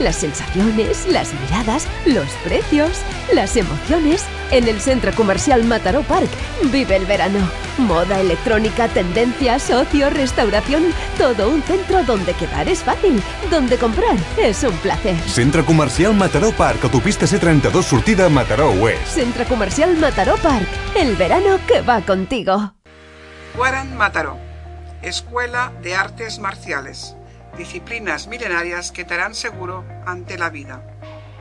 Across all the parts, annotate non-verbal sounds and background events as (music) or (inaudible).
las sensaciones, las miradas, los precios, las emociones. En el Centro Comercial Mataró Park vive el verano. Moda, electrónica, tendencias, ocio, restauración. Todo un centro donde quedar es fácil, donde comprar es un placer. Centre Comercial Mataró Park, autopista C32 sortida a Mataró Oest. Centro Comercial Mataró Park. El verano que va contigo. Guaran Mataró, Escuela de Artes Marciales, disciplinas milenarias que te harán seguro ante la vida.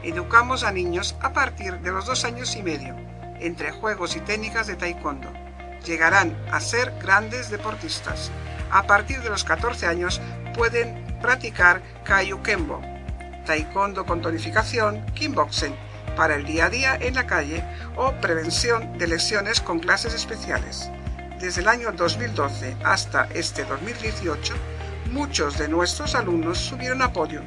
Educamos a niños a partir de los dos años y medio, entre juegos y técnicas de taekwondo. Llegarán a ser grandes deportistas. A partir de los 14 años pueden practicar Kembo, taekwondo con tonificación, kickboxing, para el día a día en la calle o prevención de lesiones con clases especiales. Desde el año 2012 hasta este 2018, muchos de nuestros alumnos subieron a podio,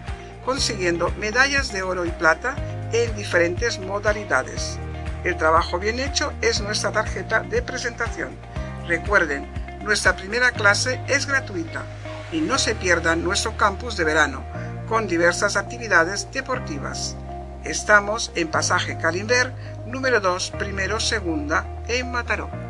consiguiendo medallas de oro y plata en diferentes modalidades. El trabajo bien hecho es nuestra tarjeta de presentación. Recuerden, nuestra primera clase es gratuita y no se pierdan nuestro campus de verano con diversas actividades deportivas. Estamos en Pasaje Calimber, número 2, primero, segunda, en Mataró.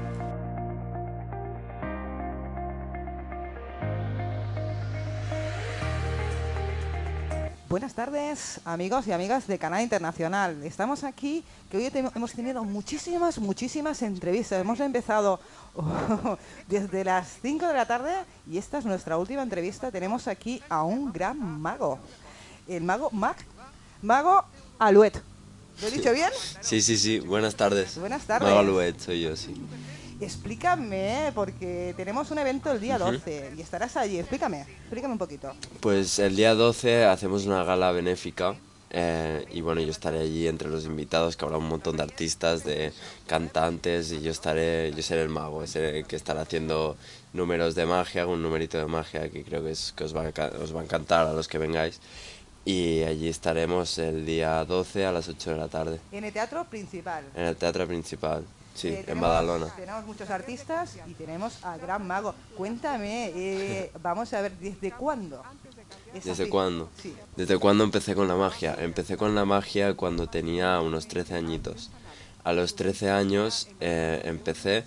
Buenas tardes, amigos y amigas de Canal Internacional. Estamos aquí, que hoy hemos tenido muchísimas, muchísimas entrevistas. Hemos empezado oh, (laughs) desde las 5 de la tarde y esta es nuestra última entrevista. Tenemos aquí a un gran mago, el mago Mac, mago Aluet. ¿Lo he dicho bien? Sí, sí, sí. Buenas tardes. Buenas tardes. Mago Alouet, soy yo, sí. Explícame, porque tenemos un evento el día Ujú. 12 y estarás allí. Explícame, explícame un poquito. Pues el día 12 hacemos una gala benéfica eh, y bueno, yo estaré allí entre los invitados, que habrá un montón de artistas, de cantantes y yo estaré, yo seré el mago, seré el que estará haciendo números de magia, un numerito de magia que creo que, es, que os, va a, os va a encantar a los que vengáis. Y allí estaremos el día 12 a las 8 de la tarde, En el teatro principal. en el teatro principal, sí, Eh, en tenemos- Badalona. Tenemos muchos artistas y tenemos al Gran Mago. Cuéntame, eh, vamos a ver, ¿desde cuándo? es ¿Desde cuándo? Sí. ¿Desde cuándo empecé con la magia? Empecé con la magia cuando tenía unos 13 añitos. A los 13 años eh, empecé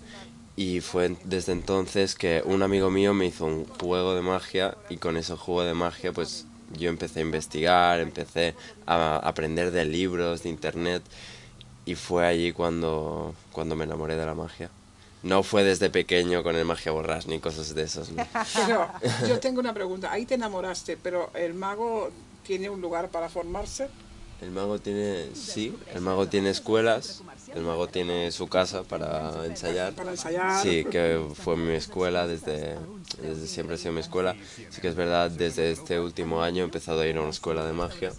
y fue desde entonces que un amigo mío me hizo un juego de magia y con ese juego de magia pues yo empecé a investigar, empecé a aprender de libros, de internet y fue allí cuando, cuando me enamoré de la magia. No fue desde pequeño con el magia borrás ni cosas de esas. ¿no? (laughs) Pero yo tengo una pregunta. Ahí te enamoraste, pero el mago tiene un lugar para formarse. El mago tiene, sí, el mago tiene escuelas, el mago tiene su casa para ensayar. Para ensayar. Sí, que fue mi escuela, desde, desde siempre ha sido mi escuela. Sí que es verdad, desde este último año he empezado a ir a una escuela de magia,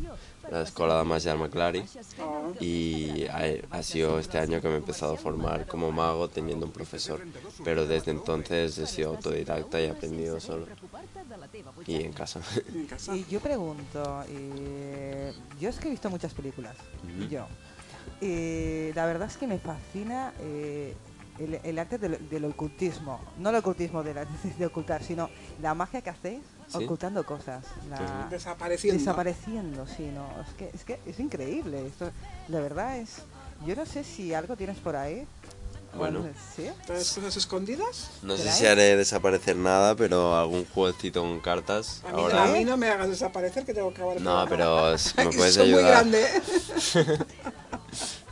la Escuela de Magia Maclari, y ha, ha sido este año que me he empezado a formar como mago teniendo un profesor. Pero desde entonces he sido autodidacta y he aprendido solo. Y en casa. (laughs) Y yo pregunto, eh, yo es que he visto muchas películas, Ujú. yo. Eh, la verdad es que me fascina eh, el, el arte del, del ocultismo. No el ocultismo de, la- (laughs) de ocultar, sino la magia que hacéis Sí. ocultando cosas. la-. Desapareciendo. Desapareciendo, sí, no. Es que es, que es increíble. Esto, la verdad es... Yo no sé si algo tienes por ahí. Bueno. ¿Sí? ¿Traes cosas escondidas? No sé si haré desaparecer nada, pero algún jueguecito con cartas. A mí, Ahora. a mí no me hagas desaparecer que tengo que acabar. el No, pero me (laughs) puedes soy muy ayudar. grande. (laughs)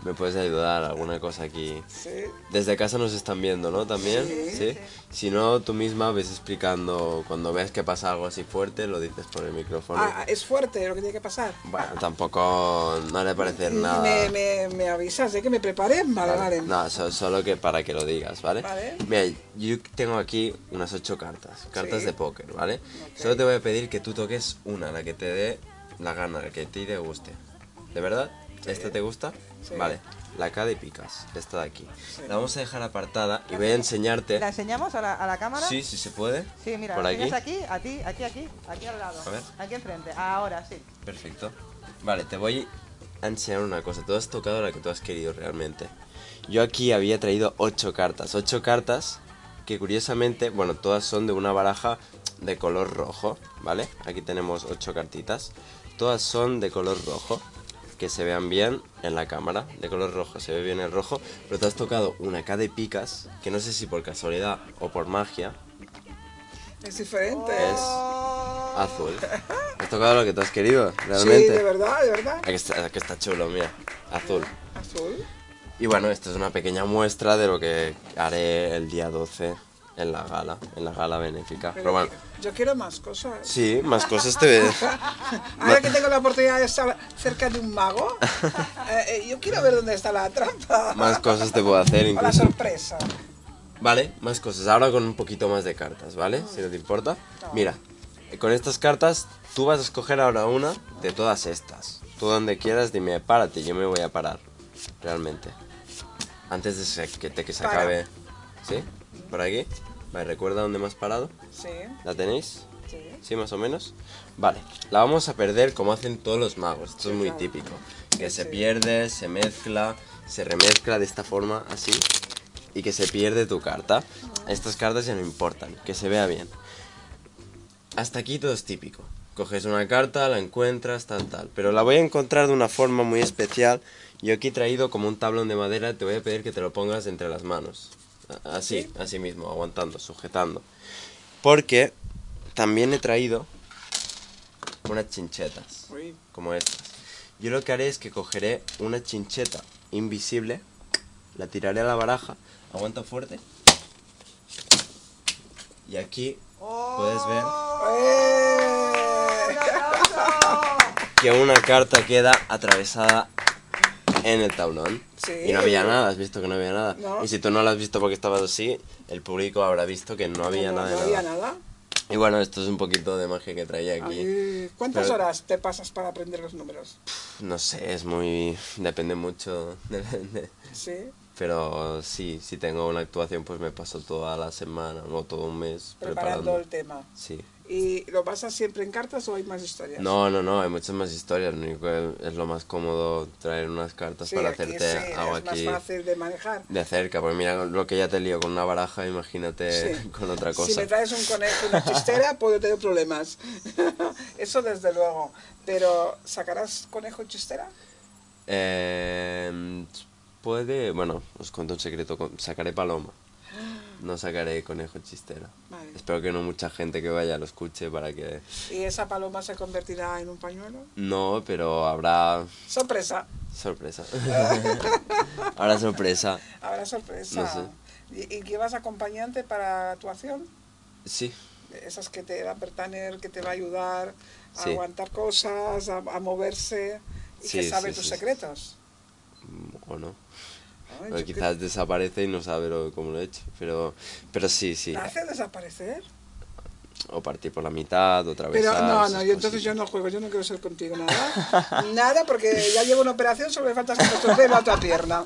Me puedes ayudar, alguna cosa aquí. Sí. Desde casa nos están viendo, ¿no? También, Sí. ¿sí? Si no, tú misma ves explicando, cuando ves que pasa algo así fuerte, lo dices por el micrófono. Ah, es fuerte lo que tiene que pasar. Bueno, tampoco, no haré parecer Y nada. Me, me, me avisas, ¿eh? Que me prepare. Vale, vale. No, so- solo que para que lo digas, ¿vale? Vale. Mira, yo tengo aquí unas ocho cartas, cartas Sí. de póker, ¿vale? Solo te voy a pedir que tú toques una, la que te dé la gana, la que a ti te guste. ¿De verdad? ¿Esta te gusta? Sí. Vale, la K de picas, esta de aquí. La vamos a dejar apartada y voy a enseñarte. ¿La enseñamos a la, a la cámara? Sí, sí se puede. Sí, mira, Por aquí. aquí, a ti, aquí, aquí, aquí al lado. A ver. Aquí enfrente. Ahora sí. Perfecto. Vale, te voy a enseñar una cosa. Tú has tocado la que tú has querido realmente. Yo aquí había traído ocho cartas. Ocho cartas que curiosamente, bueno, todas son de una baraja de color rojo, ¿vale? Aquí tenemos ocho cartitas. todas son de color rojo. Que se vean bien en la cámara, de color rojo, se ve bien el rojo. Pero te has tocado una K de picas, que no sé si por casualidad o por magia, Es diferente. es azul. Has tocado lo que te has querido, realmente. Sí, de verdad, de verdad. Aquí está, aquí está chulo, mira, azul. Azul. Y bueno, esto es una pequeña muestra de lo que haré el día 12 en la gala, en la gala benéfica. Pero bueno, Yo quiero más cosas. sí, más cosas te ves. (laughs) Ahora que tengo la oportunidad de estar cerca de un mago, (laughs) eh, eh, yo quiero ver dónde está la trampa. Más cosas te puedo hacer (laughs) O la incluso. sorpresa. Vale, más cosas. Ahora con un poquito más de cartas, ¿vale? Si no te importa. Mira, con estas cartas tú vas a escoger ahora una de todas estas. Tú donde quieras dime, párate, yo me voy a parar. Realmente. Antes de que, de que se Para. acabe. ¿Sí? ¿Por aquí? Vale, ¿recuerda dónde me has parado? Sí, ¿La tenéis? sí. ¿Sí, más o menos? Vale, la vamos a perder como hacen todos los magos. Esto es muy claro. típico. Que se Sí. pierde, se mezcla, se remezcla de esta forma, así. Y que se pierde tu carta. Estas cartas ya no importan, que se vea bien. Hasta aquí todo es típico. Coges una carta, la encuentras, tal, tal. Pero la voy a encontrar de una forma muy especial. Yo aquí he traído como un tablón de madera. Te voy a pedir que te lo pongas entre las manos. Así, así mismo, aguantando, sujetando. Porque también he traído unas chinchetas, como estas. Yo lo que haré es que cogeré una chincheta invisible, la tiraré a la baraja, aguanta fuerte. Y aquí puedes ver ¡Eh! que una carta queda atravesada (laughs) en el tablón. Sí. Y no había nada, has visto que no había nada. No. Y si tú no lo has visto porque estabas así, el público habrá visto que no había No, nada no nada. había nada. Y bueno, esto es un poquito de magia que traía aquí. Ay, ¿Cuántas Pero- horas te pasas para aprender los números? No sé, es muy... depende mucho. de- Sí. Pero sí, si tengo una actuación pues me paso toda la semana o todo un mes Preparando preparando. el tema. Sí. ¿Y lo basas siempre en cartas o hay más historias? No, no, no, hay muchas más historias. Lo único que es lo más cómodo traer unas cartas Sí, para aquí hacerte sí, algo es aquí más fácil de manejar. de cerca. Porque mira lo que ya te lío con una baraja, imagínate Sí. (laughs) con otra Si cosa. me traes un conejo y una chistera, (laughs) puedo tener problemas. (laughs) Eso desde luego. Pero, ¿sacarás conejo y chistera? Eh, puede, bueno, os cuento un secreto, sacaré paloma. No sacaré conejo chistera. Vale. Espero que no mucha gente que vaya lo escuche para que... ¿Y esa paloma se convertirá en un pañuelo? No, pero habrá Sorpresa. sorpresa. (laughs) habrá sorpresa. Habrá sorpresa. No sé. ¿Y, y llevas acompañante para actuación? Sí, Esas que te da pertaner, que te va a ayudar a Sí. aguantar cosas, a, a moverse y que sabe sí, tus secretos. Mm, o no. Ay, quizás desaparece y no sabe lo- cómo lo he hecho. Pero, pero sí, sí. ¿La hace desaparecer? O partir por la mitad, otra vez. Pero no, no, yo entonces yo no juego, yo no quiero ser contigo nada. (laughs) nada, porque ya llevo una operación, solo me falta estropear la otra pierna.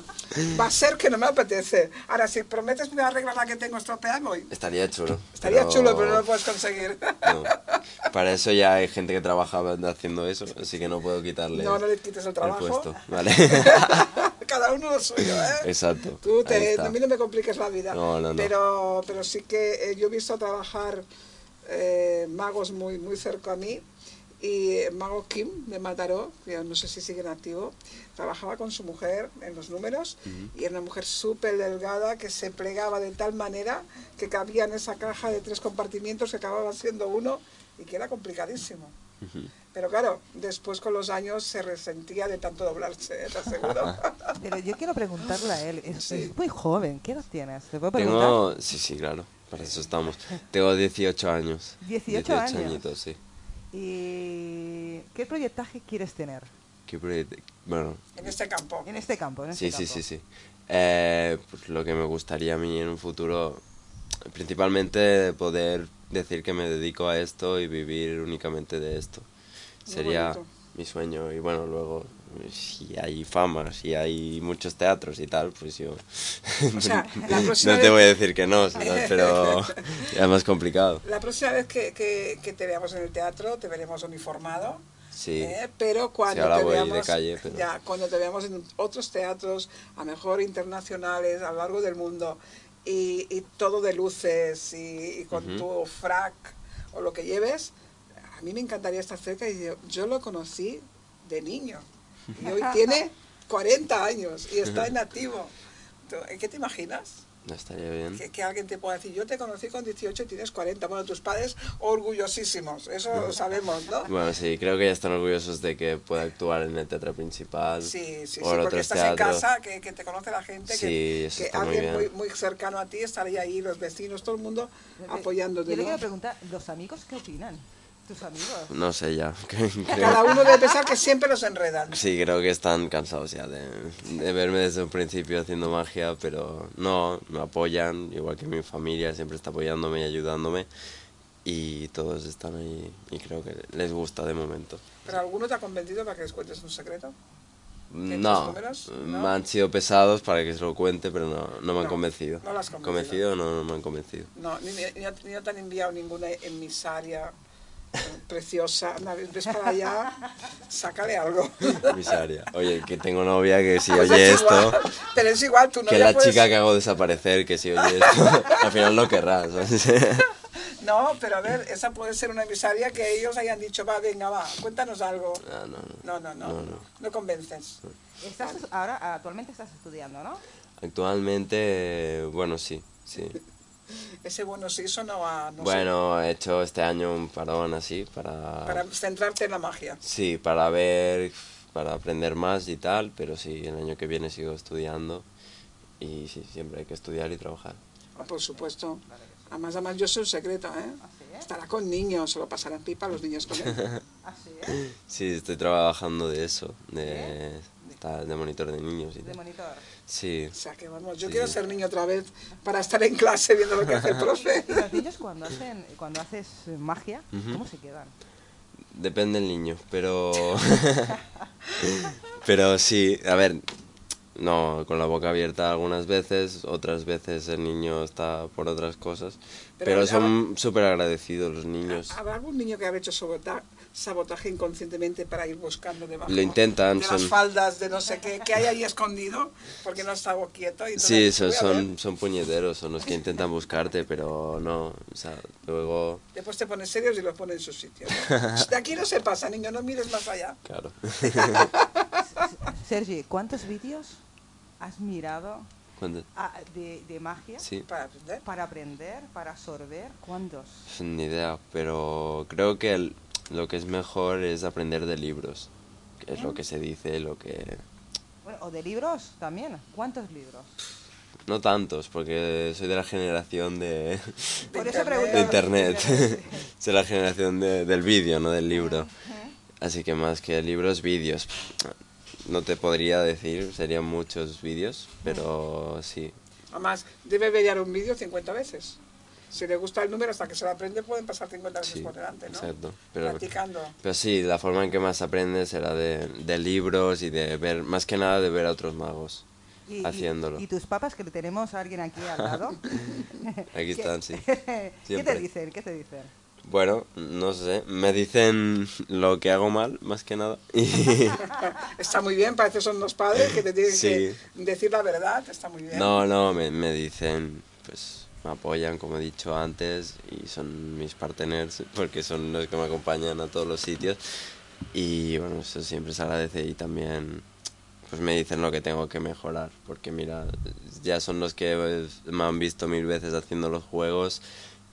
Va a ser que no me apetece. Ahora, si prometes me arreglar la que tengo estropeada, voy. Estaría chulo. Estaría chulo, pero no lo puedes conseguir. no. (laughs) Para eso ya hay gente que trabaja haciendo eso, así que no puedo quitarle No, no le quites el trabajo. puesto. Vale. (laughs) Cada uno lo suyo, ¿eh? Exacto. Tú te, a mí no me compliques la vida. No, no, no. Pero, pero sí que eh, yo he visto trabajar eh, magos muy, muy cerca a mí. Y el mago Kim de Mataró, que no sé si sigue en activo, trabajaba con su mujer en los números y era una mujer súper delgada que se plegaba de tal manera que cabía en esa caja de tres compartimientos que acababa siendo uno y que era complicadísimo. Pero claro, después con los años se resentía de tanto doblarse, ¿eh? te aseguro. (laughs) Pero yo quiero preguntarle a él, es, es muy joven, ¿qué edad tienes? ¿Te puedo preguntar? Tengo, sí, sí, claro, para eso estamos. Tengo 18 años. 18 años. añitos, sí. ¿Y qué proyectaje quieres tener ¿Qué proyecto? Bueno, en este campo. en este campo? En sí, este sí, campo? sí, sí. Eh, pues lo que me gustaría a mí en un futuro, principalmente poder decir que me dedico a esto y vivir únicamente de esto. Muy Sería bonito. mi sueño. Y bueno, luego, si hay fama, si hay muchos teatros y tal, pues yo... O sea, (laughs) la próxima no te vez- voy a decir que no, ¿sabes? (laughs) pero es más complicado. La próxima vez que, que- que te veamos en el teatro, te veremos uniformado. Sí. ¿eh? Pero cuando ahora te voy de veamos, calle, pero- ya, cuando te veamos en otros teatros, a mejor internacionales, a lo largo del mundo, y, y todo de luces y, y con Ujú. tu frac o lo que lleves, a mí me encantaría estar cerca y yo, yo lo conocí de niño. Y hoy tiene 40 años y está en activo. Tú, ¿Qué te imaginas? No estaría bien. Que, que alguien te pueda decir, yo te conocí con 18 y tienes 40. Bueno, tus padres orgullosísimos, eso lo sabemos, ¿no? Bueno, sí, creo que ya están orgullosos de que pueda actuar en el teatro principal. Sí, sí, sí, o porque estás en casa, que, que te conoce la gente, Sí, que, eso que está muy alguien muy, bien. muy cercano a ti estaría ahí, los vecinos, todo el mundo apoyándote. Yo le quiero preguntar, ¿los amigos qué opinan? ¿Tus amigos? No sé ya. (laughs) Cada uno debe pensar que siempre los enredan. sí, creo que están cansados ya de, de verme desde un principio haciendo magia, pero no, me apoyan, igual que mi familia siempre está apoyándome y ayudándome. Y todos están ahí y creo que les gusta de momento. ¿Pero alguno te ha convencido para que les cuentes un secreto? ¿Tienes No? ¿No? me han sido pesados para que se lo cuente, pero no, no me han No, convencido. no lo has convencido. ¿Convencido? No, no me han convencido. No, ni, ni, ni no te han enviado ninguna emisaria preciosa. Anda, ves para allá, sácale algo. (laughs) Misaria. Oye, que tengo novia que si Pues oye es igual, esto, Pero es igual, tú no que la chica que hago desaparecer, que si oye esto, (laughs) al final no querrá. ¿sabes? (laughs) No, pero a ver, esa puede ser una emisaria que ellos hayan dicho, va, venga, va, cuéntanos algo. Ah, no, no. No, no, no, No, no, no. no convences. Estás, ahora, actualmente estás estudiando, ¿no? Actualmente, bueno, sí, sí. Ese bueno sí, eso no va, no sé, Bueno, he hecho este año un parón así para... para centrarte en la magia. Sí, para ver, para aprender más y tal, pero sí, el año que viene sigo estudiando y sí, siempre hay que estudiar y trabajar. Ah, por supuesto. Además, además, yo soy un secreto, ¿eh? sí, ¿eh? Estará con niños, se lo pasarán pipa los niños con él. (laughs) Así, ¿eh? Sí, estoy trabajando de eso, de, de monitor de niños y De tal. monitor. Sí, O sea que vamos, yo Sí. quiero ser niño otra vez para estar en clase viendo lo que hace el (laughs) profe. Y los niños cuando hacen, cuando haces magia, ¿cómo se quedan? depende del niño, pero... (laughs) pero sí, a ver, no, con la boca abierta algunas veces, otras veces el niño está por otras cosas, Pero pero, son súper agradecidos los niños. ¿Habrá algún niño que habrá hecho sabota- sabotaje inconscientemente para ir buscando debajo Lo intentan, de las son- faldas de no sé qué, que hay ahí escondido porque no estaba quieto? Y Sí, son, son, son puñeteros, son los que intentan buscarte, pero no, o sea, luego, Después te pones serios y los pones en su sitio. De aquí no se pasa, niño, no mires más allá. claro. (laughs) Sergi, ¿cuántos vídeos has mirado Ah, de, de magia Sí, Para aprender. para aprender, para absorber? ¿Cuántos? ni idea, pero creo que el- lo que es mejor es aprender de libros, que es lo que se dice, lo que... Bueno, o de libros también. ¿Cuántos libros? No tantos, porque soy de la generación de, (laughs) Por eso de internet, (laughs) soy la generación de- del vídeo, no del libro. Así que más que libros, vídeos. No te podría decir, serían muchos vídeos, pero sí, Además, debe ver un vídeo 50 veces. Si le gusta el número hasta que se lo aprende, pueden pasar 50 veces Sí, por delante, ¿no? exacto. Pero, Practicando. pero sí, la forma en que más aprendes será de, de libros y de ver, más que nada de ver a otros magos Y, haciéndolo. Y, tus papas, que tenemos a alguien aquí al lado. (laughs) Aquí están, sí. (laughs) ¿Qué te dicen? ¿Qué te dicen? Bueno, no sé, me dicen lo que hago mal, más que nada. (laughs) Está muy bien, parece que son los padres que te tienen Sí. que decir la verdad, está muy bien. no, no, me, me dicen, pues me apoyan, como he dicho antes, y son mis partners, porque son los que me acompañan a todos los sitios. Y bueno, eso siempre se agradece y también pues me dicen lo que tengo que mejorar, porque mira, ya son los que pues, me han visto mil veces haciendo los juegos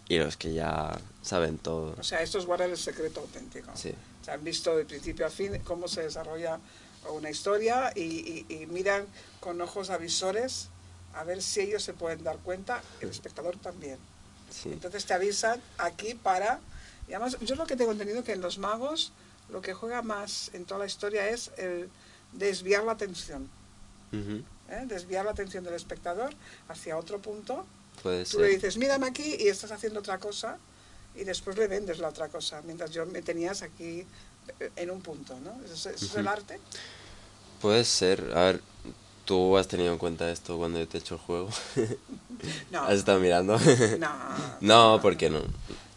y los que ya saben todo. O sea, esto es guardar el secreto auténtico. Sí. O sea, han visto de principio a fin cómo se desarrolla una historia y, y- y miran con ojos avisores a ver si ellos se pueden dar cuenta, el espectador también. Sí. Entonces te avisan aquí para... Y además, yo lo que tengo entendido que en los magos lo que juega más en toda la historia es el desviar la atención. Ujú, ¿eh? Desviar la atención del espectador hacia otro punto. Puede Tú le dices, mírame aquí y estás haciendo otra cosa y después le vendes la otra cosa, mientras yo me tenías aquí eh, en un punto, ¿no? ¿Eso, es- el arte? Puede ser. A ver, ¿tú has tenido en cuenta esto cuando yo te he hecho el juego? (laughs) No. ¿Has estado mirando? (laughs) No, (laughs) no, ¿por qué no?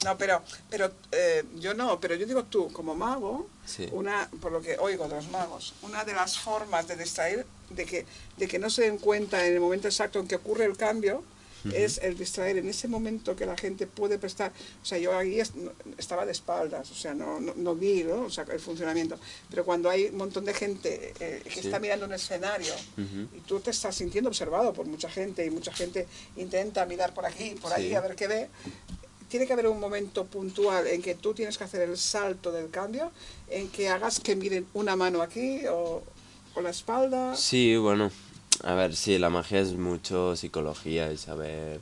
no pero, pero eh, yo no, pero yo digo tú, como mago, Sí. una, por lo que oigo de los magos, una de las formas de distraer, de que, de que no se den cuenta en el momento exacto en que ocurre el cambio, es el distraer en ese momento que la gente puede prestar. O sea, yo ahí estaba de espaldas, o sea, no, no, vi ¿no? O sea, el funcionamiento. Pero cuando hay un montón de gente eh, que está mirando un escenario y tú te estás sintiendo observado por mucha gente y mucha gente intenta mirar por aquí, por ahí, a ver qué ve, tiene que haber un momento puntual en que tú tienes que hacer el salto del cambio, en que hagas que miren una mano aquí o, o la espalda. Sí, bueno, a ver, sí, la magia es mucho psicología y saber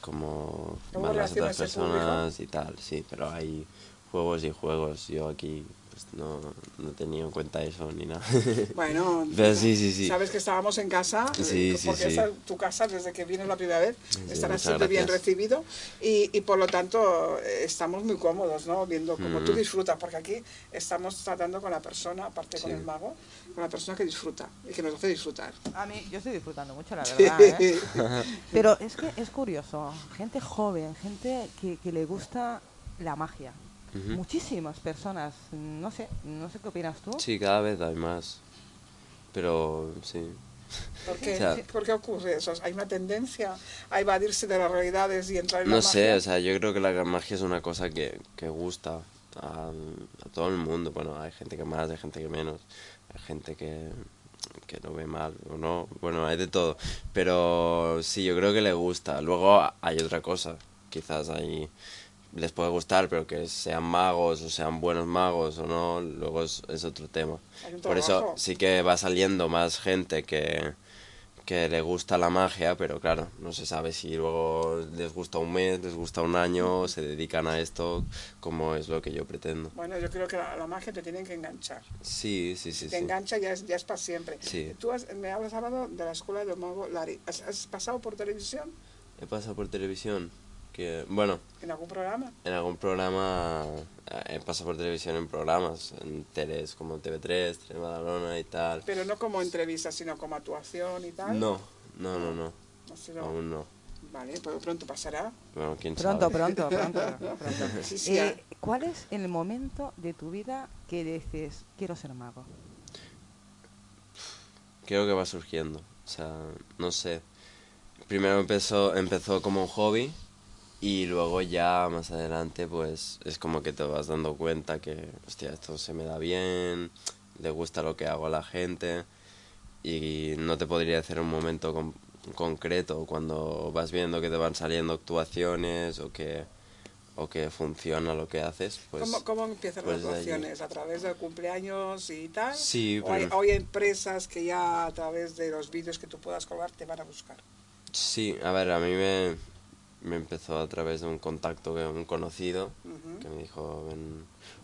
cómo van las otras personas y tal, sí, pero hay juegos y juegos. Yo aquí pues, no, no tenía en cuenta eso ni nada. (laughs) Bueno, sí, sí, sí. sabes que estábamos en casa, sí, eh, porque sí, tu casa desde que vienes la primera vez, estarás siempre bien recibido y, y, por lo tanto eh, estamos muy cómodos, ¿no? Viendo cómo tú disfrutas, porque aquí estamos tratando con la persona, aparte con el mago, con la persona que disfruta y que nos hace disfrutar. A mí, yo estoy disfrutando mucho, la verdad. ¿eh? (laughs) Pero es que es curioso, gente joven, gente que, que le gusta la magia muchísimas personas. No sé, no sé qué opinas tú. Sí, cada vez hay más. Pero sí. ¿Por (laughs) qué, ¿Por qué ocurre eso? ¿Hay una tendencia a evadirse de las realidades y entrar en no la magia? No sé, o sea, yo creo que la magia es una cosa que, que gusta a, a, todo el mundo. Bueno, hay gente que más, hay gente que menos, hay gente que, que no ve mal o no. Bueno, hay de todo. Pero sí, yo creo que le gusta. Luego hay otra cosa. Quizás hay les puede gustar, pero que sean magos o sean buenos magos o no, luego es, es otro tema. Por eso sí que va saliendo más gente que, que le gusta la magia, pero claro, no se sabe si luego les gusta un mes, les gusta un año, se dedican a esto, como es lo que yo pretendo. Bueno, yo creo que la, magia te tiene que enganchar. Sí, sí, sí. Te engancha ya es, ya es para siempre. Sí. Tú me hablas hablado de la escuela de mago Lari. ¿Has pasado por televisión? He pasado por televisión bueno... ¿En algún programa? En algún programa, he pasado por televisión en programas, en teles como TV3, Tele y tal. Pero no como entrevistas, sino como actuación y tal. No, no, no, no. Aún no. Vale, pero pronto pasará. Bueno, quién pronto, sabe. Pronto, pronto, (laughs) pronto. sí, eh, ¿Cuál es el momento de tu vida que dices, quiero ser mago? Creo que va surgiendo. O sea, no sé. Primero empezó, empezó como un hobby y luego ya más adelante pues es como que te vas dando cuenta que, hostia, esto se me da bien, le gusta lo que hago a la gente y no te podría hacer un momento concreto cuando vas viendo que te van saliendo actuaciones o que o que funciona lo que haces. Pues, ¿Cómo, ¿Cómo, empiezan las pues actuaciones? ¿A través de cumpleaños y tal? Sí, ¿O hay, hay, empresas que ya a través de los vídeos que tú puedas colgar te van a buscar? Sí, a ver, a mí me, me empezó a través de un contacto que un conocido que me dijo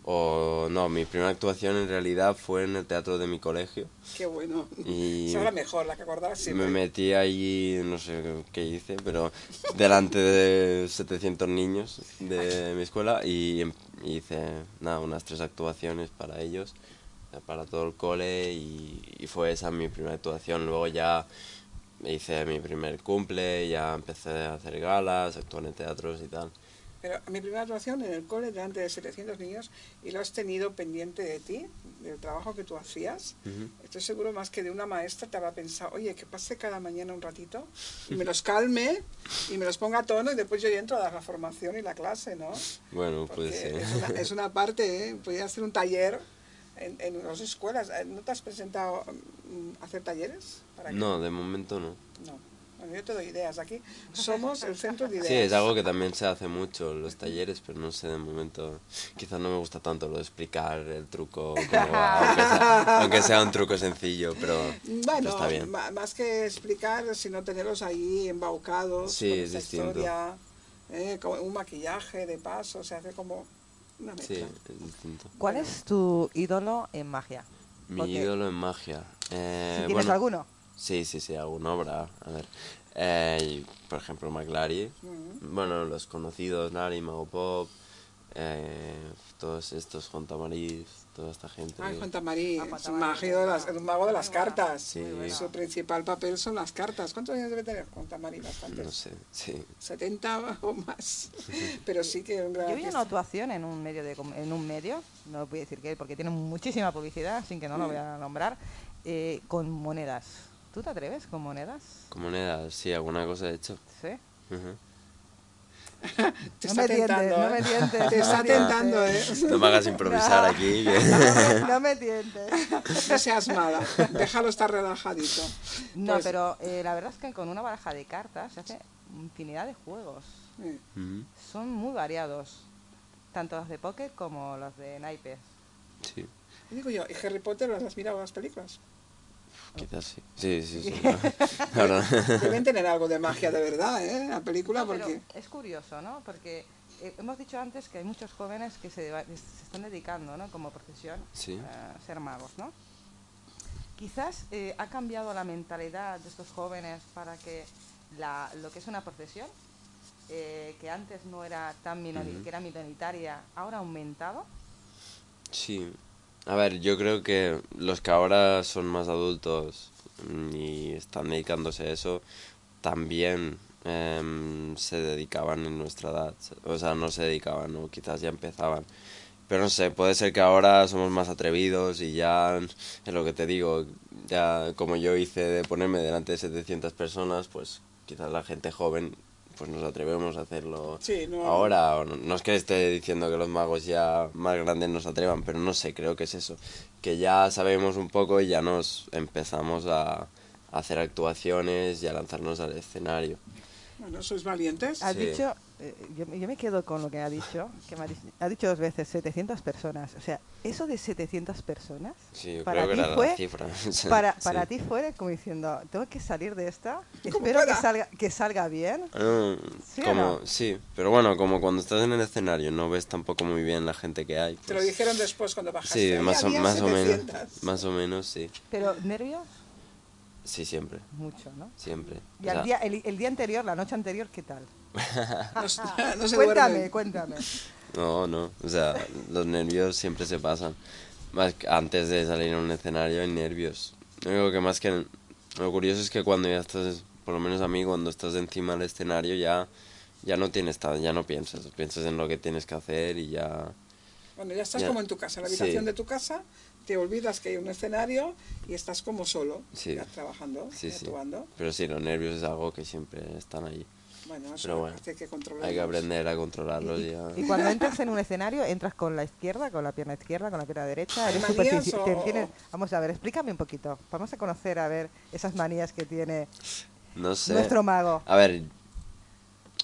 o no mi primera actuación en realidad fue en el teatro de mi colegio. Qué bueno. Y (laughs) la mejor la que acordabas siempre. me metí allí no sé qué hice pero (laughs) delante de 700 niños de mi escuela y em, hice nada unas tres actuaciones para ellos para todo el cole y, y fue esa mi primera actuación. Luego ya hice mi primer cumple, ya empecé a hacer galas, actuar en teatros y tal. Pero mi primera actuación en el cole delante de 700 niños y lo has tenido pendiente de ti, del trabajo que tú hacías. Estoy seguro más que de una maestra te habrá pensado, oye, que pase cada mañana un ratito y me los calme y me los ponga a tono y después yo entro a dar la formación y la clase, ¿no? Bueno, pues sí. Es una, es una parte, ¿eh? Podría hacer un taller en, en las escuelas. ¿No te has presentado mm, a hacer talleres? no, de momento no. No. Bueno, yo te doy ideas. Aquí somos el centro de ideas. Sí, es algo que también se hace mucho, los talleres, pero no sé, de momento quizás no me gusta tanto lo de explicar el truco, (laughs) aunque, sea, un truco sencillo, pero bueno, está bien. Más que explicar, sino tenerlos ahí embaucados. Sí, es distinto. Historia, eh, un maquillaje de paso, se hace como una mezcla. Sí, es distinto. ¿Cuál es tu ídolo en magia? Mi ídolo en magia. Eh, ¿Tienes alguno? Sí, sí, sí, alguna obra. A ver. Eh, por ejemplo, McLary. Bueno, los conocidos, Larry, Mago Pop. Eh, todos estos, Juan Tamariz, toda esta gente. Ay, Juan Tamariz, es un, mago de las cartas. Sí. Su principal papel son las cartas. ¿Cuántos años debe tener Juan Tamariz? Bastantes. No sé, sí. 70 o más. (laughs) Pero sí que un gran Yo vi una actuación en un medio, de, en un medio no voy a decir qué, porque tiene muchísima publicidad, sin que no lo voy a nombrar, eh, con monedas. ¿Tú te atreves con monedas? Con monedas, sí, alguna cosa he hecho. Sí. Ujú. (laughs) Te no está me tientes, no ¿eh? me tientes. Te no está tientes. tentando, ¿eh? No me hagas improvisar No. aquí. (laughs) que- No me, tientes. (laughs) No seas mala, déjalo estar relajadito. No, Pues- pero eh, la verdad es que con una baraja de cartas se hace infinidad de juegos. Son muy variados. Tanto los de poker como los de naipes. Sí, y digo yo, ¿y Harry Potter las has mirado las películas? Quizás sí. Sí, sí, sí. (laughs) no. Deben tener algo de magia de verdad, ¿eh? La película, pero porque... es curioso, ¿no? Porque eh, hemos dicho antes que hay muchos jóvenes que se, se están dedicando, ¿no? Como profesión Sí. a ser magos, ¿no? Quizás eh, ha cambiado la mentalidad de estos jóvenes para que la, lo que es una profesión, eh, que antes no era tan minori- que era minoritaria, ahora ha aumentado. Sí. A ver, yo creo que los que ahora son más adultos mm, y están dedicándose a eso, también em, se dedicaban en nuestra edad. O sea, no se dedicaban, o quizás ya empezaban. Pero no sé, puede ser que ahora somos más atrevidos y ya, es lo que te digo, ya como yo hice de ponerme delante de 700 personas, pues quizás la gente joven pues nos atrevemos a hacerlo Sí, no- ahora. o no, no es que esté diciendo que los magos ya más grandes nos atrevan, pero no sé, creo que es eso. Que ya sabemos un poco y ya nos empezamos a, a hacer actuaciones y a lanzarnos al escenario. Bueno, sois valientes. Has Sí. dicho, eh, yo, yo me quedo con lo que ha dicho, que me ha, dicho- ha dicho dos veces, 700 personas. O sea, eso de 700 personas, Sí, yo Para creo que ti era fue- la cifra. (laughs) Sí, para, sí. para ti fue como diciendo, tengo que salir de esta, espero que salga, que salga bien. Ah, ¿Sí o como, no? sí, pero bueno, como cuando estás en el escenario no ves tampoco muy bien la gente que hay. Te lo pues- dijeron después cuando bajaste. Sí, más o, más o menos. 700. Más o menos, sí. Pero nervios, Sí, siempre, mucho, ¿no? siempre. Y O al sea, día, el, el día anterior, la noche anterior, ¿qué tal? (laughs) No, se- no se cuéntame, duermen. cuéntame. No, no, o sea, los nervios siempre se pasan. Más que antes de salir a un escenario hay nervios. Lo único que más que... Lo curioso es que cuando ya estás, por lo menos a mí, cuando estás encima del escenario ya, ya no tienes tan, ya no piensas, piensas en lo que tienes que hacer y ya... Bueno, ya estás Ya. como en tu casa, en la Sí. habitación de tu casa, te olvidas que hay un escenario y estás como solo, Sí. ya trabajando, Sí, y sí. actuando. Pero sí, los nervios es algo que siempre están ahí. Bueno, eso Pero bueno, parece que controlarlos. Hay que aprender a controlarlos Y, ya. y cuando entras en un escenario, entras con la izquierda, con la pierna izquierda, con la pierna derecha. ¿Hay Eres manías o- te- tienes- Vamos a ver, explícame un poquito. Vamos a conocer, a ver, esas manías que tiene No sé. nuestro mago. A ver,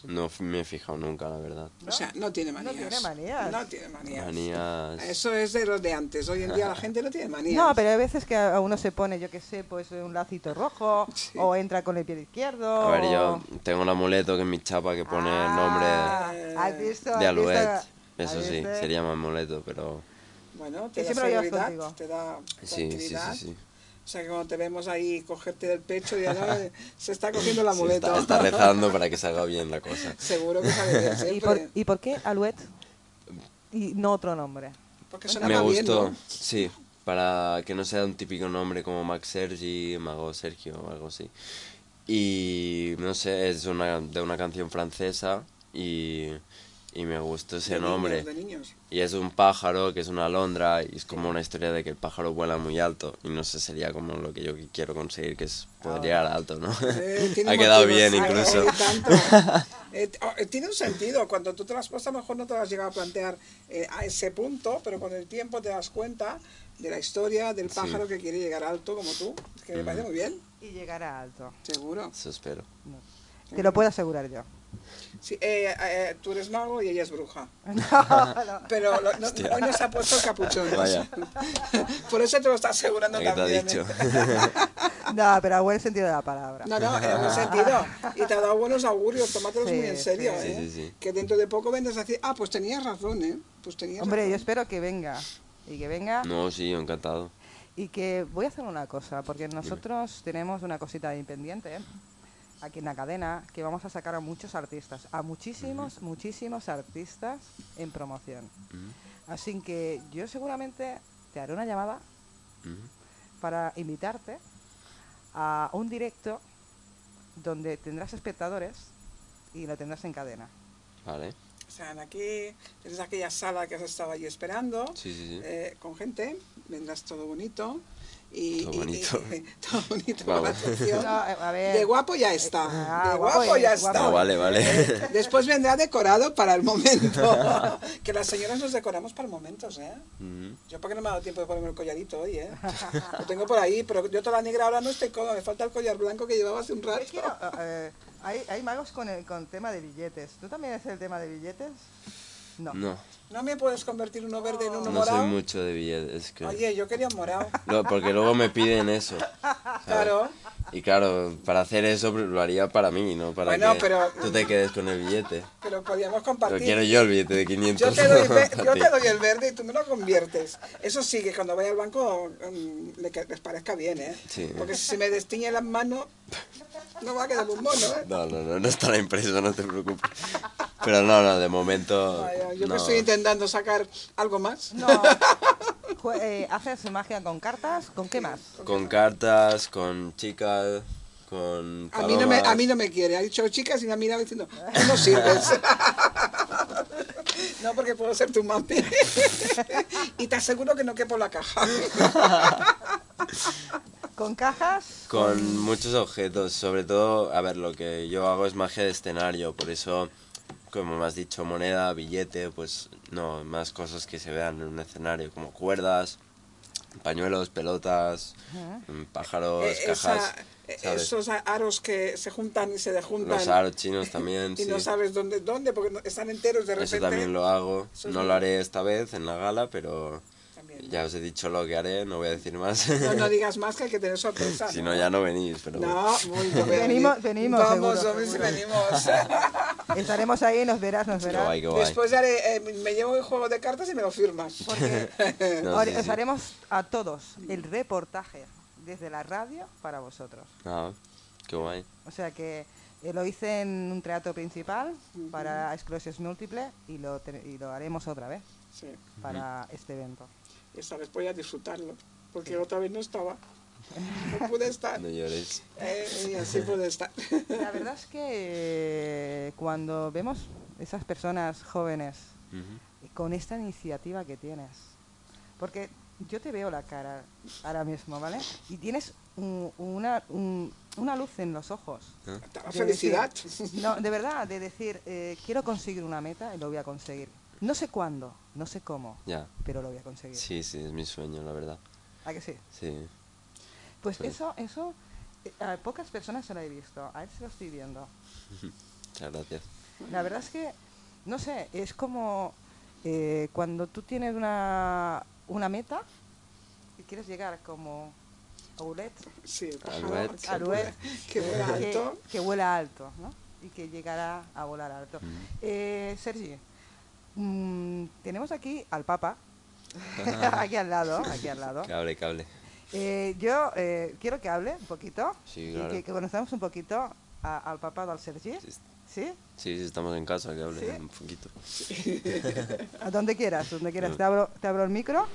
no me he fijado nunca, la verdad. O sea, no tiene No manías. tiene manías. No tiene manías. Manías... Eso es de los de antes. Hoy en día la gente no tiene manías. No, pero hay veces que a uno se pone, yo qué sé, pues un lacito rojo, Sí. o entra con el pie izquierdo. A ver, yo tengo un amuleto que es mi chapa que pone el Ah, ¿has visto? nombre ¿Has de Alouette. visto? Eso ¿Has sí, sería mi amuleto, pero... Bueno, te da siempre lo llevas seguridad, te da Sí, sí, sí. O sea, que cuando te vemos ahí cogerte del pecho, ya no, (laughs) se está cogiendo el Sí, amuleto. está, está rezando para que salga bien la cosa. (laughs) Seguro que sale bien ¿Y por. ¿Y por qué Alouette y no otro nombre? Porque Me sonaba bien, gustó, ¿no? sí, para que no sea un típico nombre como Max Sergi, Mago Sergio o algo así. Y no sé, es una, de una canción francesa y, y me gustó ese De nombre. niños, de niños. Y es un pájaro que es una alondra y es como una historia de que el pájaro vuela muy alto y no sé, sería como lo que yo quiero conseguir, que es poder llegar alto, ¿no? Eh, tiene (laughs) ha quedado motivos. bien incluso. (laughs) Eh, oh, eh, tiene un sentido. Cuando tú te lo has puesto, a lo mejor no te lo has llegado a plantear eh, a ese punto, pero con el tiempo te das cuenta de la historia del Sí. pájaro que quiere llegar alto como tú. Es que me parece muy bien, Y llegar a alto. seguro. Eso espero. Te lo puedo asegurar yo. Sí, eh, eh, tú eres mago y ella es bruja. (laughs) No, no. Pero lo- no- hoy no se ha puesto el capuchón. Vaya. (laughs) Por eso te lo está asegurando ¿Qué te ha también. dicho? ¿eh? (laughs) No, pero a buen sentido de la palabra. No, no, en buen sentido. Y te ha dado buenos augurios, tómatelos Sí, muy en serio, sí. ¿eh? Sí, sí, sí. Que dentro de poco vendes a decir, ah, pues tenías razón, ¿eh? Pues tenías Hombre, yo razón. espero que venga. Y que venga. No, sí, yo encantado. Y que voy a hacer una cosa, porque nosotros tenemos una cosita de inpendiente ¿eh? Aquí en la cadena, que vamos a sacar a muchos artistas, a muchísimos, muchísimos artistas en promoción. Así que yo seguramente te haré una llamada para invitarte a un directo donde tendrás espectadores y lo tendrás en cadena. Vale. O sea, en aquí, tienes aquella sala que has estado allí esperando, Sí, sí, sí. eh, con gente, vendrás todo bonito. Y, Todo bonito. y- (laughs) todo bonito. (laughs) No, eh, a ver. De guapo ya está. Ah, de guapo ya guapo está. Ah, vale, vale. (laughs) Después vendrá decorado para el momento. que las señoras nos decoramos para momentos, ¿eh? Ujú. Yo porque no me ha dado tiempo de ponerme el collarito hoy, ¿eh? Lo tengo por ahí, pero yo toda la negra ahora no estoy cómoda. Me falta el collar blanco que llevaba hace un rato. Es que, eh, hay, hay magos con el con tema de billetes. ¿Tú también es el tema de billetes? No. No, ¿No me puedes convertir uno verde en uno no morado? soy mucho de billetes. es que- Oye, yo quería un morado. Lo- porque luego me piden eso. ¿sabes? Claro. Y claro, para hacer eso lo haría para mí, no para Bueno, que pero- tú te quedes con el billete. Pero podíamos Lo compartir. quiero yo el billete de 500. Yo te, doy, (laughs) a yo te doy el verde y tú me lo conviertes. Eso sí, que cuando vaya al banco mm, le que- les parezca bien, ¿eh? Sí. Porque si me destiñe las manos, no va a quedar un mono, ¿eh? No, no, no, no estará impreso, no te preocupes. (laughs) Pero no, no, de momento. Vaya, yo no. que estoy intentando sacar algo más. No. (laughs) Eh, ¿Haces magia con cartas? ¿Con qué más? Con cartas, con chicas, con. A mí, no me, a mí no me quiere. Ha dicho chicas y me ha mirado diciendo, tú no sirves. (laughs) no, porque puedo ser tu mami. (laughs) y te aseguro que no quepo la caja. ¿Con cajas? Con muchos objetos, sobre todo, a ver, lo que yo hago es magia de escenario, por eso, como me has dicho, moneda, billete, pues no, más cosas que se vean en un escenario, como cuerdas, pañuelos, pelotas, mm, pájaros, Eh, cajas, ¿sabes? esos aros que se juntan y se dejuntan. Los aros chinos también, (laughs) y sí. no sabes dónde, dónde porque están enteros de repente. Eso también lo hago, Eso no lo haré esta vez en la gala, pero. Ya os he dicho lo que haré, no voy a decir más. No, no (laughs) digas más que hay que tener sorpresa. si no, ya no venís, pero... No, muy bien. (laughs) Venimos- venimos, Vamos, hombre, si venimos. (laughs) Estaremos ahí, nos verás, nos Qué verás. guay, qué guay. Después ya haré, eh, me llevo el juego de cartas y me lo firmas. Porque No, ahora sí, os sí. haremos a todos el reportaje desde la radio para vosotros. Ah, qué guay. O sea que eh, lo hice en un teatro principal para esclerosis múltiple y lo, y lo haremos otra vez Sí, para este evento. Esta vez voy a disfrutarlo. Porque otra vez no estaba. (laughs) No pude estar. No llores. Eh, y así pude estar. (laughs) La verdad es que eh, cuando vemos esas personas jóvenes Ujú. con esta iniciativa que tienes, porque yo te veo la cara ahora mismo, ¿vale? Y tienes un- una, un- una luz en los ojos. ¿Ah? De felicidad. decir- no, de verdad, de decir, eh, quiero conseguir una meta y lo voy a conseguir. No sé cuándo, no sé cómo, Ya. pero lo voy a conseguir. Sí, sí, es mi sueño, la verdad. ¿A que sí? Sí. Pues Sí. eso, eso, eh, a pocas personas se lo he visto, a él se lo estoy viendo. (laughs) Muchas gracias. La verdad es que, no sé, es como eh, cuando tú tienes una, una meta y quieres llegar como Sí, por Alouette. favor, (laughs) que que, alto. que vuela alto, ¿no? Y que llegará a volar alto. Eh, Sergi, mm, tenemos aquí al Papa, (laughs) aquí al lado, aquí al lado. Cable, cable. Eh, yo eh, quiero que hable un poquito Sí, y claro. que, que conozcamos un poquito a- al Papa del Sergi. Sí, ¿Sí? sí, estamos en casa, que hable ¿Sí? un poquito. (laughs) A donde quieras, donde quieras. Te abro, te abro el micro.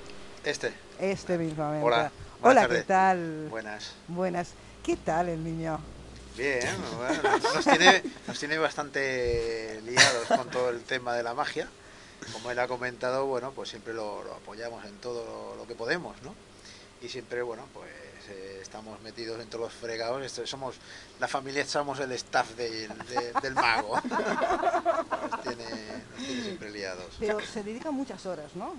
Este. Este mismamente. Hola, Hola, ¿qué tal? Buenas. Buenas. ¿Qué tal el niño? Bien, bueno, nos tiene, nos tiene bastante liados con todo el tema de la magia. Como él ha comentado, bueno, pues siempre lo, lo apoyamos en todo lo, que podemos, ¿no? Y siempre, bueno, pues eh, estamos metidos en todos los fregados. Esto- somos, la familia somos el staff del, de- del mago. (laughs) Nos tiene, nos tiene siempre liados. Pero se dedica muchas horas, ¿no?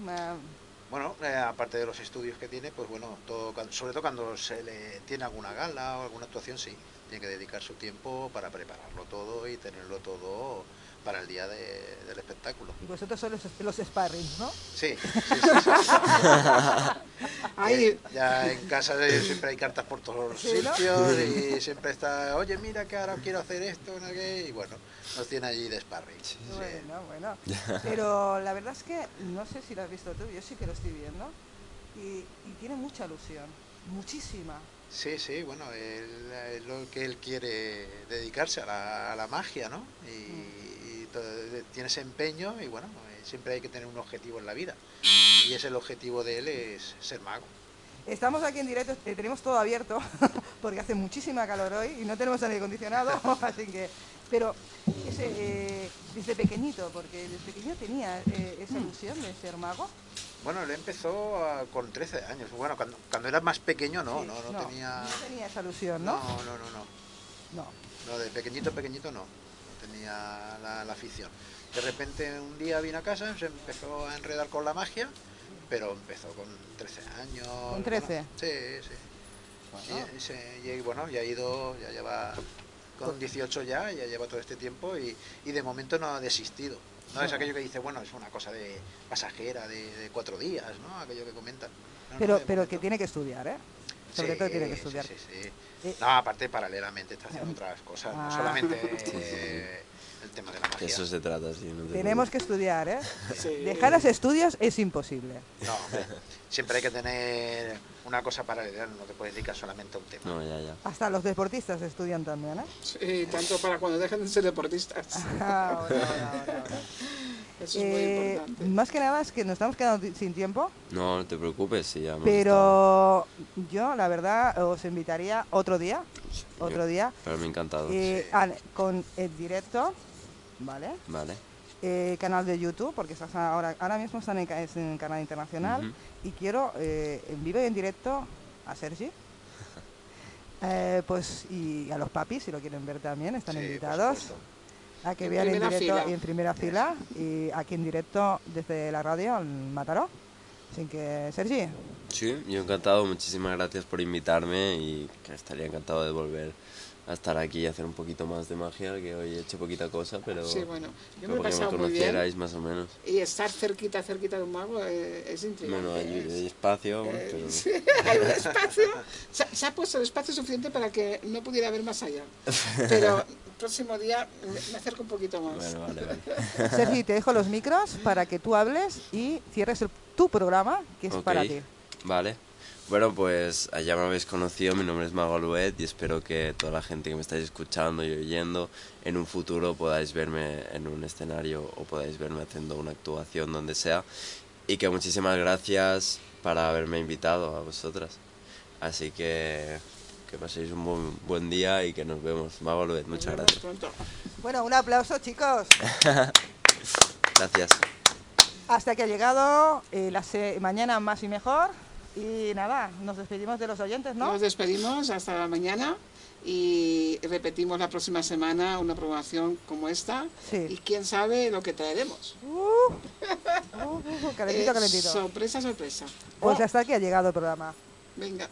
Bueno, eh, aparte de los estudios que tiene, pues bueno, todo, sobre todo cuando se le tiene alguna gala o alguna actuación, sí, tiene que dedicar su tiempo para prepararlo todo y tenerlo todo para el día de- del espectáculo. Y vosotros sois los, los sparring, ¿no? (laughs) Sí, sí, sí, sí. Ahí, Eh, ya en casa eh, siempre hay cartas por todos los Sí, ¿no? sitios (laughs) y siempre está, oye, mira que ahora quiero hacer esto, no sé qué", y bueno, nos tiene allí de sparring. Sí. Bueno, bueno. (laughs) Pero la verdad es que no sé si lo has visto tú, yo sí que lo estoy viendo. Y, y tiene mucha ilusión, muchísima. Sí, sí, bueno, él, es lo que él quiere dedicarse a la, a la magia, ¿no? Y, y to- tiene ese empeño y bueno, eh, siempre hay que tener un objetivo en la vida. Y ese el objetivo de él es ser mago. Estamos aquí en directo, tenemos todo abierto, (laughs) porque hace muchísima calor hoy y no tenemos aire acondicionado, (laughs) así que... Pero ese, eh, desde pequeñito, porque desde pequeño tenía eh, esa ilusión de ser mago. Bueno, él empezó ah, con 13 años. Bueno, cuando, cuando era más pequeño no, no, no, tenía... No tenía esa ilusión, ¿no? No, no, no, no. No. No, de pequeñito, pequeñito no. No tenía la, la afición. De repente un día vino a casa, se empezó a enredar con la magia, pero empezó con 13 años. ¿Con 13? bueno, sí, sí. Bueno. Y, y se- y, bueno, ya ha ido, ya lleva con 18 ya, ya lleva todo este tiempo y, y de momento no ha desistido. No es aquello que dice, bueno, es una cosa de pasajera de, de cuatro días, ¿no? Aquello que comentan. No, no, Pero, de pero momento- que tiene que estudiar, ¿eh? Sobre Sí, todo tiene que estudiar. Sí, sí, Eh, No, aparte, paralelamente está haciendo otras cosas, Ah. no solamente (laughs) eh, el tema de la De magia. eso se trata, sí. no te Tenemos que estudiar, ¿eh? Sí. Dejar los estudios es imposible. No, hombre, siempre hay que tener una cosa paralela, no te puedes dedicar solamente a un tema. No, ya, ya. Hasta los deportistas estudian también, ¿eh? Sí, tanto para cuando dejen de ser deportistas. (laughs) Ah, bueno, bueno, bueno. Eso es muy Eh, importante. más que nada es que nos estamos quedando sin tiempo, No, no te preocupes, sí, ya hemos pero yo la verdad os invitaría otro día, otro día, Para mí encantado. eh, al- con el directo, ¿vale? Vale. Eh, canal de YouTube, porque estás ahora, ahora mismo están en, es en canal internacional y quiero eh, en vivo y en directo a Sergi. (laughs) Eh, pues y a los papis, si lo quieren ver también, están Sí, invitados. A que En vean en directo fila. y en primera fila y aquí en directo desde la radio en Mataró. Así que, Sergi, Sí, yo encantado. Muchísimas gracias por invitarme y que estaría encantado de volver a estar aquí y hacer un poquito más de magia, que hoy he hecho poquita cosa, pero Sí, bueno, yo me he que me pasado muy bien. conocierais más o menos. Y estar cerquita, cerquita de un mago eh, es intrigante. Bueno, hay, es- hay espacio, eh, pero... sí, (laughs) hay un espacio. Se, ha- se ha puesto el espacio suficiente para que no pudiera ver más allá. (laughs) Pero próximo día me acerco un poquito más. Bueno, vale, vale. (laughs) Sergi, te dejo los micros para que tú hables y cierres el- tu programa, que es Ok, para ti. Vale. Bueno, pues allá me habéis conocido, mi nombre es Mago Luet y espero que toda la gente que me estáis escuchando y oyendo en un futuro podáis verme en un escenario o podáis verme haciendo una actuación donde sea y que muchísimas gracias para haberme invitado a vosotras. Así que que paséis un buen, buen día y que nos vemos. Luet, Nos muchas vemos gracias. pronto. Bueno, un aplauso, chicos. (laughs) Gracias. Hasta que ha llegado eh, la se- mañana más y mejor. Y nada, nos despedimos de los oyentes, ¿no? Nos despedimos hasta la mañana y repetimos la próxima semana una programación como esta. Sí. Y quién sabe lo que traeremos. Uh, uh, uh, calentito, (laughs) Eh, calentito. sorpresa, sorpresa. Pues Oh, hasta aquí ha llegado el programa. venga.